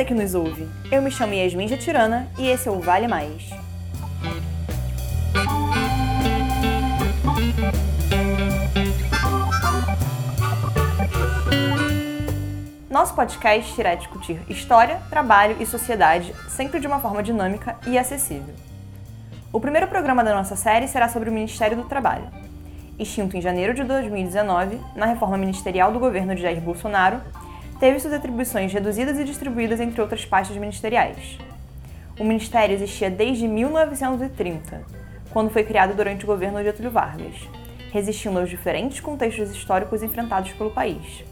você que nos ouve. Eu me chamo Yasmin Jatirana e esse é o Vale Mais. Nosso podcast irá discutir história, trabalho e sociedade, sempre de uma forma dinâmica e acessível. O primeiro programa da nossa série será sobre o Ministério do Trabalho. Extinto em janeiro de 2019, na reforma ministerial do governo de Jair Bolsonaro, teve suas atribuições reduzidas e distribuídas entre outras pastas ministeriais. O ministério existia desde 1930, quando foi criado durante o governo de Getúlio Vargas, resistindo aos diferentes contextos históricos enfrentados pelo país.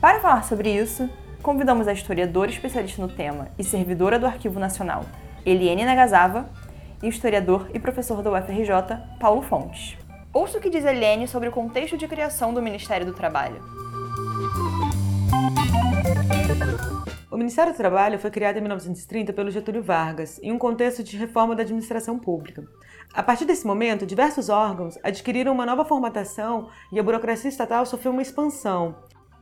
Para falar sobre isso, convidamos a historiadora especialista no tema e servidora do Arquivo Nacional, Eliane Nagasava, e o historiador e professor da UFRJ, Paulo Fontes. Ouça o que diz Eliane sobre o contexto de criação do Ministério do Trabalho. Ministério do Trabalho foi criado em 1930 pelo Getúlio Vargas, em um contexto de reforma da administração pública. A partir desse momento, diversos órgãos adquiriram uma nova formatação e a burocracia estatal sofreu uma expansão,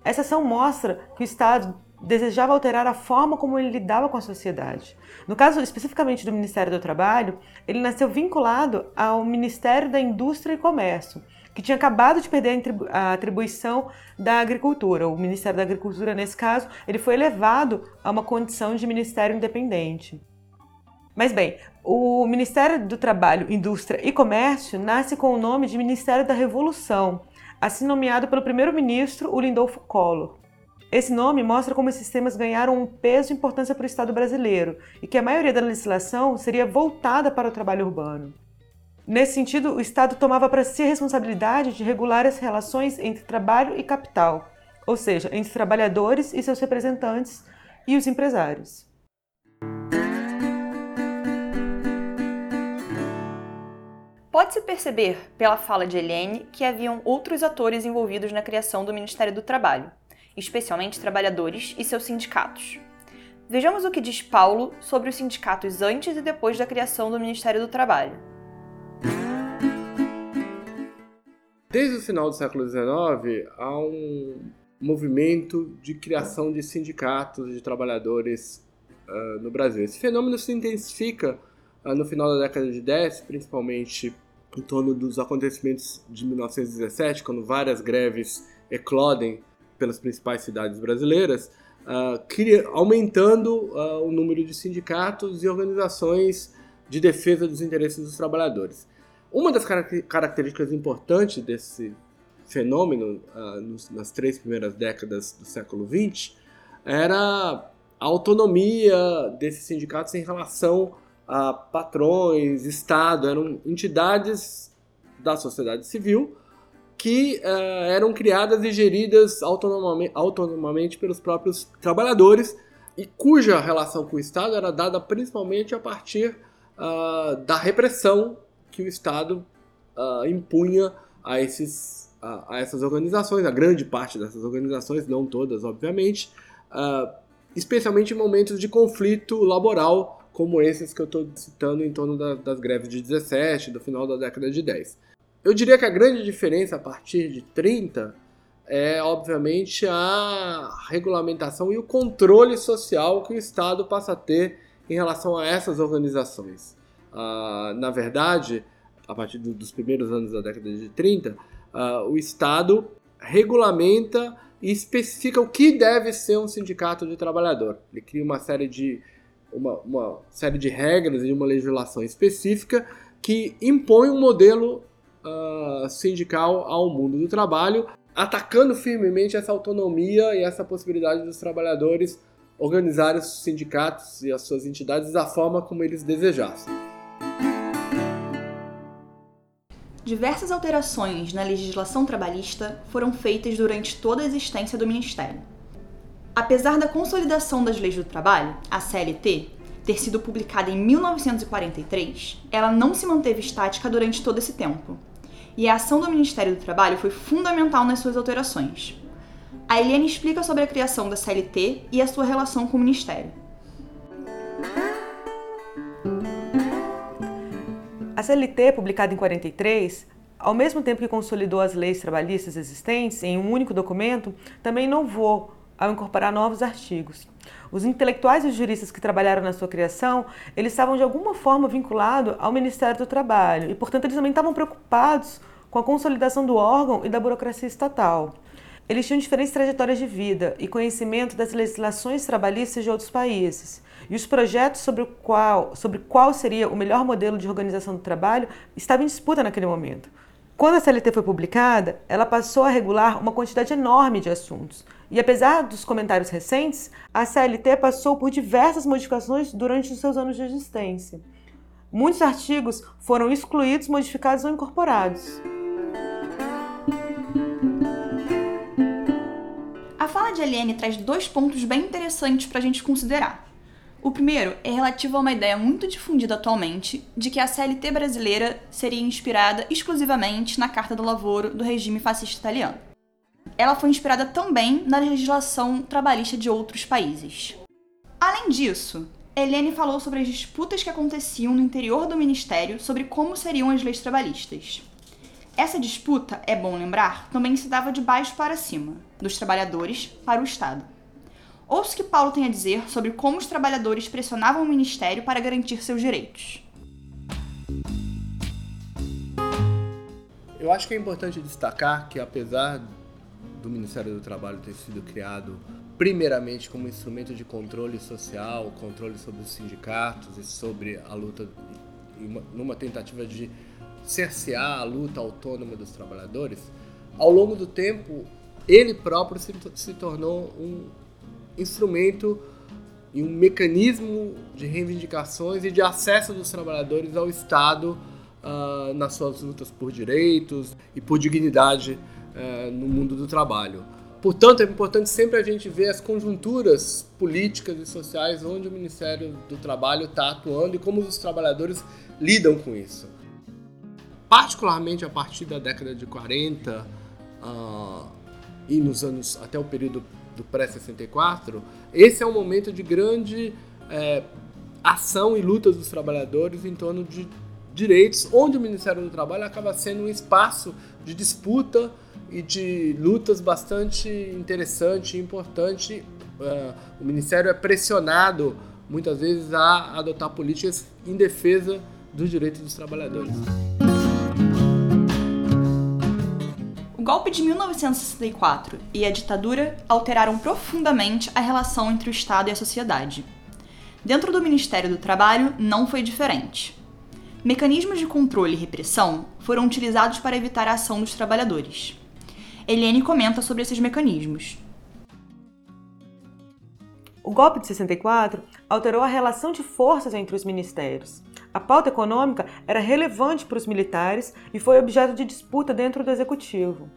essa ação mostra que o Estado desejava alterar a forma como ele lidava com a sociedade. No caso especificamente do Ministério do Trabalho, ele nasceu vinculado ao Ministério da Indústria e Comércio, que tinha acabado de perder a atribuição da agricultura. O Ministério da Agricultura, nesse caso, ele foi elevado a uma condição de ministério independente. Mas bem, o Ministério do Trabalho, Indústria e Comércio nasce com o nome de Ministério da Revolução assim nomeado pelo primeiro-ministro, o Lindolfo Collor. Esse nome mostra como esses temas ganharam um peso e importância para o Estado brasileiro e que a maioria da legislação seria voltada para o trabalho urbano. Nesse sentido, o Estado tomava para si a responsabilidade de regular as relações entre trabalho e capital, ou seja, entre trabalhadores e seus representantes e os empresários. Pode-se perceber, pela fala de Helene, que haviam outros atores envolvidos na criação do Ministério do Trabalho, especialmente trabalhadores e seus sindicatos. Vejamos o que diz Paulo sobre os sindicatos antes e depois da criação do Ministério do Trabalho. Desde o final do século XIX, há um movimento de criação de sindicatos de trabalhadores uh, no Brasil. Esse fenômeno se intensifica uh, no final da década de 10, principalmente em torno dos acontecimentos de 1917, quando várias greves eclodem pelas principais cidades brasileiras, uh, aumentando uh, o número de sindicatos e organizações de defesa dos interesses dos trabalhadores. Uma das características importantes desse fenômeno uh, nos, nas três primeiras décadas do século XX era a autonomia desses sindicatos em relação a patrões, Estado, eram entidades da sociedade civil que uh, eram criadas e geridas autonomamente, autonomamente pelos próprios trabalhadores e cuja relação com o Estado era dada principalmente a partir uh, da repressão que o Estado uh, impunha a, esses, a, essas organizações, a grande parte dessas organizações, não todas, obviamente, especialmente em momentos de conflito laboral como esses que eu estou citando em torno da, das greves de 17, do final da década de 10. Eu diria que a grande diferença a partir de 30 é, obviamente, a regulamentação e o controle social que o Estado passa a ter em relação a essas organizações. Ah, na verdade, a partir do, dos primeiros anos da década de 30, ah, o Estado regulamenta e especifica o que deve ser um sindicato de trabalhador. Ele cria uma série de uma, uma série de regras e uma legislação específica que impõe um modelo uh, sindical ao mundo do trabalho, atacando firmemente essa autonomia e essa possibilidade dos trabalhadores organizarem os sindicatos e as suas entidades da forma como eles desejassem. Diversas alterações na legislação trabalhista foram feitas durante toda a existência do Ministério. Apesar da consolidação das leis do trabalho, a CLT, ter sido publicada em 1943, ela não se manteve estática durante todo esse tempo. E a ação do Ministério do Trabalho foi fundamental nas suas alterações. A Eliane explica sobre a criação da CLT e a sua relação com o Ministério. A CLT, publicada em 43, ao mesmo tempo que consolidou as leis trabalhistas existentes em um único documento, também inovou ao incorporar novos artigos. Os intelectuais e os juristas que trabalharam na sua criação, eles estavam de alguma forma vinculados ao Ministério do Trabalho e, portanto, eles também estavam preocupados com a consolidação do órgão e da burocracia estatal. Eles tinham diferentes trajetórias de vida e conhecimento das legislações trabalhistas de outros países. E os projetos sobre, o qual, sobre qual seria o melhor modelo de organização do trabalho estavam em disputa naquele momento. Quando a CLT foi publicada, ela passou a regular uma quantidade enorme de assuntos. E apesar dos comentários recentes, a CLT passou por diversas modificações durante os seus anos de existência. Muitos artigos foram excluídos, modificados ou incorporados. Eliane traz dois pontos bem interessantes para a gente considerar. O primeiro é relativo a uma ideia muito difundida atualmente de que a CLT brasileira seria inspirada exclusivamente na Carta do Lavoro do regime fascista italiano. Ela foi inspirada também na legislação trabalhista de outros países. Além disso, Helene falou sobre as disputas que aconteciam no interior do ministério sobre como seriam as leis trabalhistas. Essa disputa, é bom lembrar, também se dava de baixo para cima, dos trabalhadores para o Estado. Ouça o que Paulo tem a dizer sobre como os trabalhadores pressionavam o ministério para garantir seus direitos. Eu acho que é importante destacar que, apesar do Ministério do Trabalho ter sido criado primeiramente como instrumento de controle social, controle sobre os sindicatos e sobre a luta, numa tentativa de cercear a luta autônoma dos trabalhadores, ao longo do tempo ele próprio se, se tornou um instrumento e um mecanismo de reivindicações e de acesso dos trabalhadores ao Estado uh, nas suas lutas por direitos e por dignidade uh, no mundo do trabalho. Portanto, é importante sempre a gente ver as conjunturas políticas e sociais onde o Ministério do Trabalho está atuando e como os trabalhadores lidam com isso. Particularmente a partir da década de 40 uh, ah, e nos anos até o período do pré-64, esse é um momento de grande é, ação e lutas dos trabalhadores em torno de direitos, onde o Ministério do Trabalho acaba sendo um espaço de disputa e de lutas bastante interessante e importante. Uh, o Ministério é pressionado muitas vezes a adotar políticas em defesa dos direitos dos trabalhadores. Golpe de 1964 e a ditadura alteraram profundamente a relação entre o Estado e a sociedade. Dentro do Ministério do Trabalho não foi diferente. Mecanismos de controle e repressão foram utilizados para evitar a ação dos trabalhadores. Eliane comenta sobre esses mecanismos. O golpe de 64 alterou a relação de forças entre os ministérios. A pauta econômica era relevante para os militares e foi objeto de disputa dentro do executivo.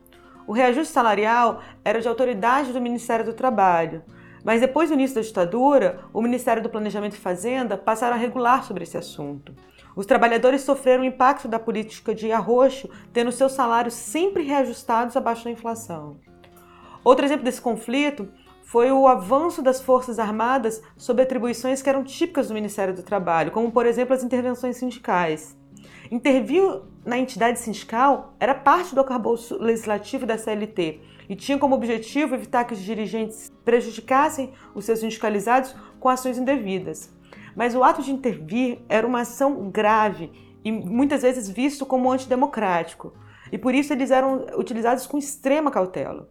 O reajuste salarial era de autoridade do Ministério do Trabalho, mas depois do início da ditadura, o Ministério do Planejamento e Fazenda passaram a regular sobre esse assunto. Os trabalhadores sofreram o impacto da política de arroxo, tendo seus salários sempre reajustados abaixo da inflação. Outro exemplo desse conflito foi o avanço das Forças Armadas sobre atribuições que eram típicas do Ministério do Trabalho, como, por exemplo, as intervenções sindicais. Intervir na entidade sindical era parte do arcabouço legislativo da CLT e tinha como objetivo evitar que os dirigentes prejudicassem os seus sindicalizados com ações indevidas. Mas o ato de intervir era uma ação grave e muitas vezes visto como antidemocrático, e por isso eles eram utilizados com extrema cautela.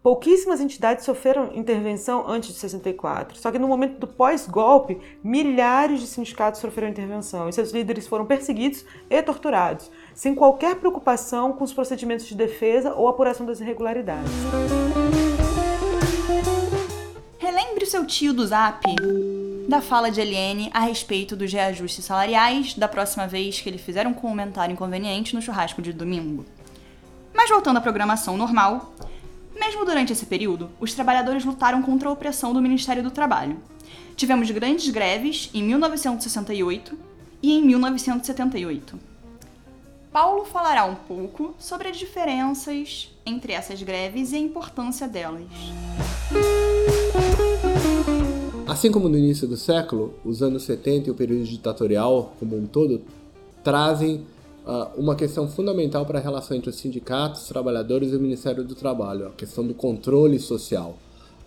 Pouquíssimas entidades sofreram intervenção antes de 64, só que no momento do pós-golpe, milhares de sindicatos sofreram intervenção e seus líderes foram perseguidos e torturados, sem qualquer preocupação com os procedimentos de defesa ou apuração das irregularidades. Relembre o seu tio do Zap da fala de Eliane a respeito dos reajustes salariais da próxima vez que ele fizer um comentário inconveniente no churrasco de domingo. Mas voltando à programação normal, mesmo durante esse período, os trabalhadores lutaram contra a opressão do Ministério do Trabalho. Tivemos grandes greves em 1968 e em 1978. Paulo falará um pouco sobre as diferenças entre essas greves e a importância delas. Assim como no início do século, os anos 70 e o período ditatorial como um todo trazem uma questão fundamental para a relação entre os sindicatos, os trabalhadores e o Ministério do Trabalho, a questão do controle social.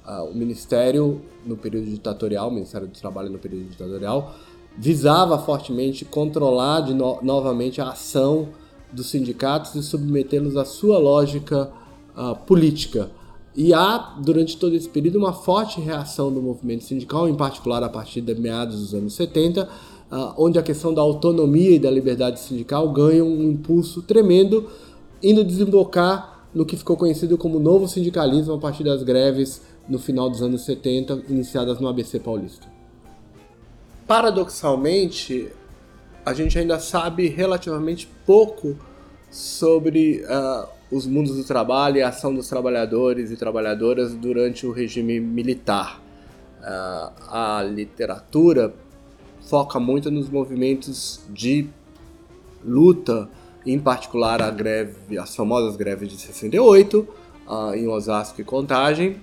Uh, o Ministério, no período ditatorial, o Ministério do Trabalho no período ditatorial, visava fortemente controlar no novamente a ação dos sindicatos e submetê-los à sua lógica uh, política. E há, durante todo esse período, uma forte reação do movimento sindical, em particular a partir de meados dos anos 70, uh, ah, onde a questão da autonomia e da liberdade sindical ganha um impulso tremendo, indo desembocar no que ficou conhecido como novo sindicalismo a partir das greves no final dos anos 70, iniciadas no ABC Paulista. Paradoxalmente, a gente ainda sabe relativamente pouco sobre uh, os mundos do trabalho e a ação dos trabalhadores e trabalhadoras durante o regime militar. Uh, a literatura foca muito nos movimentos de luta, em particular a greve, as famosas greves de 68, uh, ah, em Osasco e Contagem,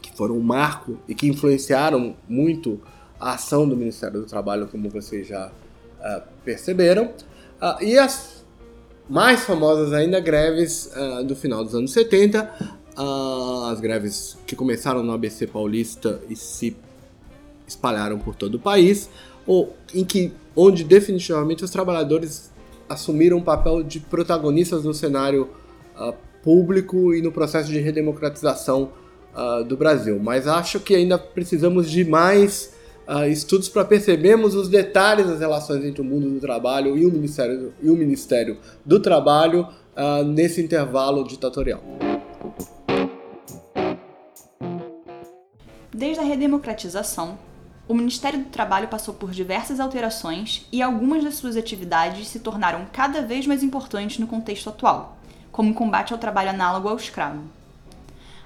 que foram um marco e que influenciaram muito a ação do Ministério do Trabalho, como vocês já uh, perceberam. Uh, e as mais famosas ainda, greves do final dos anos 70, as greves que começaram no ABC Paulista e se espalharam por todo o país, ou em que onde definitivamente os trabalhadores assumiram um papel de protagonistas no cenário público e no processo de redemocratização do Brasil. Mas acho que ainda precisamos de mais uh, estudos para percebermos os detalhes das relações entre o mundo do trabalho e o Ministério, e o ministério do Trabalho uh, nesse intervalo ditatorial. Desde a redemocratização, o Ministério do Trabalho passou por diversas alterações e algumas das suas atividades se tornaram cada vez mais importantes no contexto atual, como o combate ao trabalho análogo ao escravo.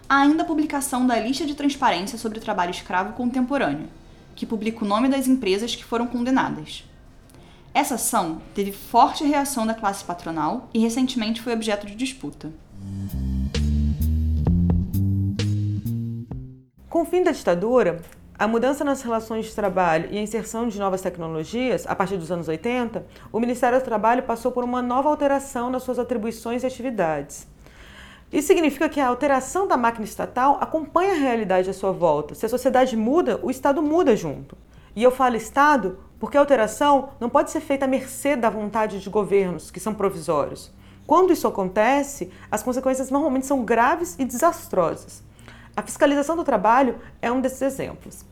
Há ainda a publicação da lista de transparência sobre o trabalho escravo contemporâneo, que publica o nome das empresas que foram condenadas. Essa ação teve forte reação da classe patronal e recentemente foi objeto de disputa. Com o fim da ditadura, a mudança nas relações de trabalho e a inserção de novas tecnologias, a partir dos anos 80, o Ministério do Trabalho passou por uma nova alteração nas suas atribuições e atividades. Isso significa que a alteração da máquina estatal acompanha a realidade à sua volta. Se a sociedade muda, o Estado muda junto. E eu falo Estado porque a alteração não pode ser feita à mercê da vontade de governos, que são provisórios. Quando isso acontece, as consequências normalmente são graves e desastrosas. A fiscalização do trabalho é um desses exemplos.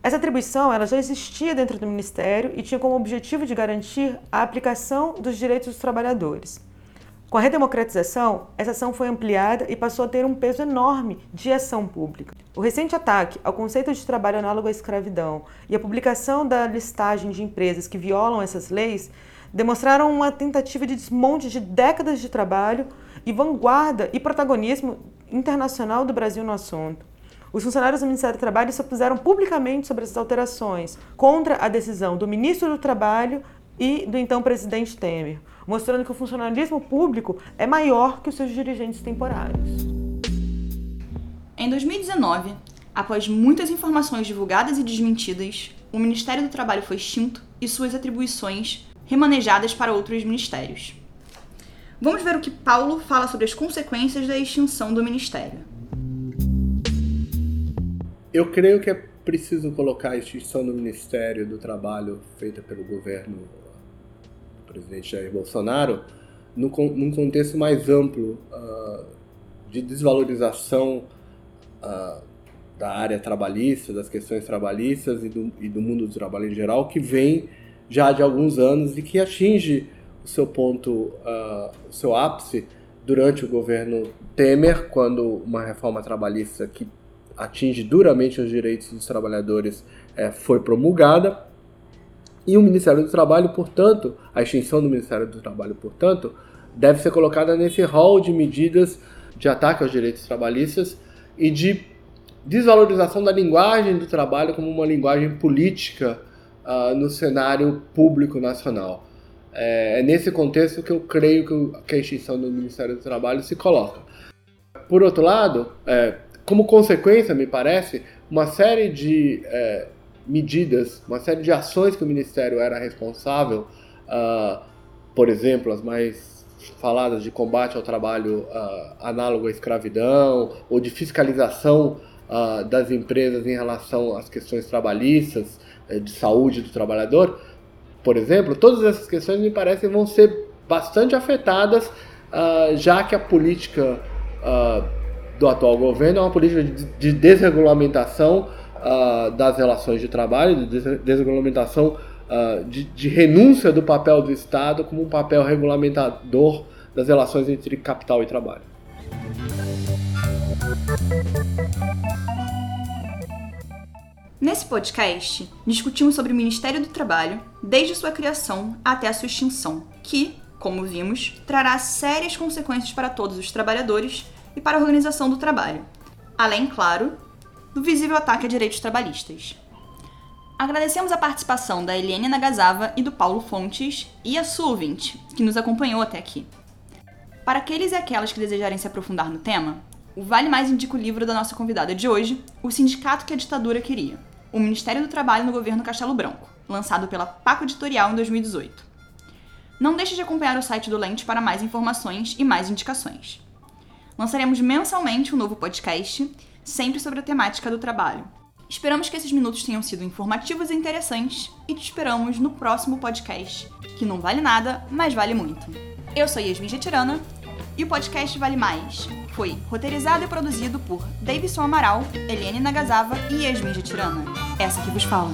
Essa atribuição ela já existia dentro do Ministério e tinha como objetivo de garantir a aplicação dos direitos dos trabalhadores. Com a redemocratização, essa ação foi ampliada e passou a ter um peso enorme de ação pública. O recente ataque ao conceito de trabalho análogo à escravidão e a publicação da listagem de empresas que violam essas leis demonstraram uma tentativa de desmonte de décadas de trabalho e vanguarda e protagonismo internacional do Brasil no assunto. Os funcionários do Ministério do Trabalho se opuseram publicamente sobre essas alterações, contra a decisão do ministro do Trabalho e do então presidente Temer mostrando que o funcionalismo público é maior que os seus dirigentes temporários. Em 2019, após muitas informações divulgadas e desmentidas, o Ministério do Trabalho foi extinto e suas atribuições remanejadas para outros ministérios. Vamos ver o que Paulo fala sobre as consequências da extinção do ministério. Eu creio que é preciso colocar a extinção do Ministério do Trabalho feita pelo governo presidente Jair Bolsonaro, no, num contexto mais amplo uh, de desvalorização uh, da área trabalhista, das questões trabalhistas e do, e do mundo do trabalho em geral, que vem já de alguns anos e que atinge seu ponto, uh, seu ápice durante o governo Temer, quando uma reforma trabalhista que atinge duramente os direitos dos trabalhadores eh, foi promulgada e o Ministério do Trabalho, portanto, a extinção do Ministério do Trabalho, portanto, deve ser colocada nesse rol de medidas de ataque aos direitos trabalhistas e de desvalorização da linguagem do trabalho como uma linguagem política uh, no cenário público nacional. É, é, nesse contexto que eu creio que, que, a extinção do Ministério do Trabalho se coloca. Por outro lado, é, como consequência, me parece, uma série de é, medidas, uma série de ações que o Ministério era responsável, uh, por exemplo, as mais faladas de combate ao trabalho uh, análogo à escravidão, ou de fiscalização uh, das empresas em relação às questões trabalhistas, uh, de saúde do trabalhador, por exemplo, todas essas questões me parecem vão ser bastante afetadas, uh, já que a política do atual governo é uma política de, de desregulamentação das relações de trabalho, de desregulamentação de, de renúncia do papel do Estado como um papel regulamentador das relações entre capital e trabalho. Nesse podcast, discutimos sobre o Ministério do Trabalho, desde sua criação até a sua extinção, que, como vimos, trará sérias consequências para todos os trabalhadores e para a organização do trabalho, além, claro, do visível ataque a direitos trabalhistas. Agradecemos a participação da Eliane Nagasava e do Paulo Fontes e a sua ouvinte, que nos acompanhou até aqui. Para aqueles e aquelas que desejarem se aprofundar no tema, o Vale Mais indica o livro da nossa convidada de hoje, O Sindicato que a Ditadura Queria, o Ministério do Trabalho no Governo Castelo Branco, lançado pela Paco Editorial em 2018. Não deixe de acompanhar o site do Lente para mais informações e mais indicações. Lançaremos mensalmente um novo podcast, sempre sobre a temática do trabalho. Esperamos que esses minutos tenham sido informativos e interessantes e te esperamos no próximo podcast, que não vale nada, mas vale muito. Eu sou Yasmin Getirana e o podcast Vale Mais foi roteirizado e produzido por Davidson Amaral, Eliane Nagasava e Yasmin Tirana. Essa que vos fala.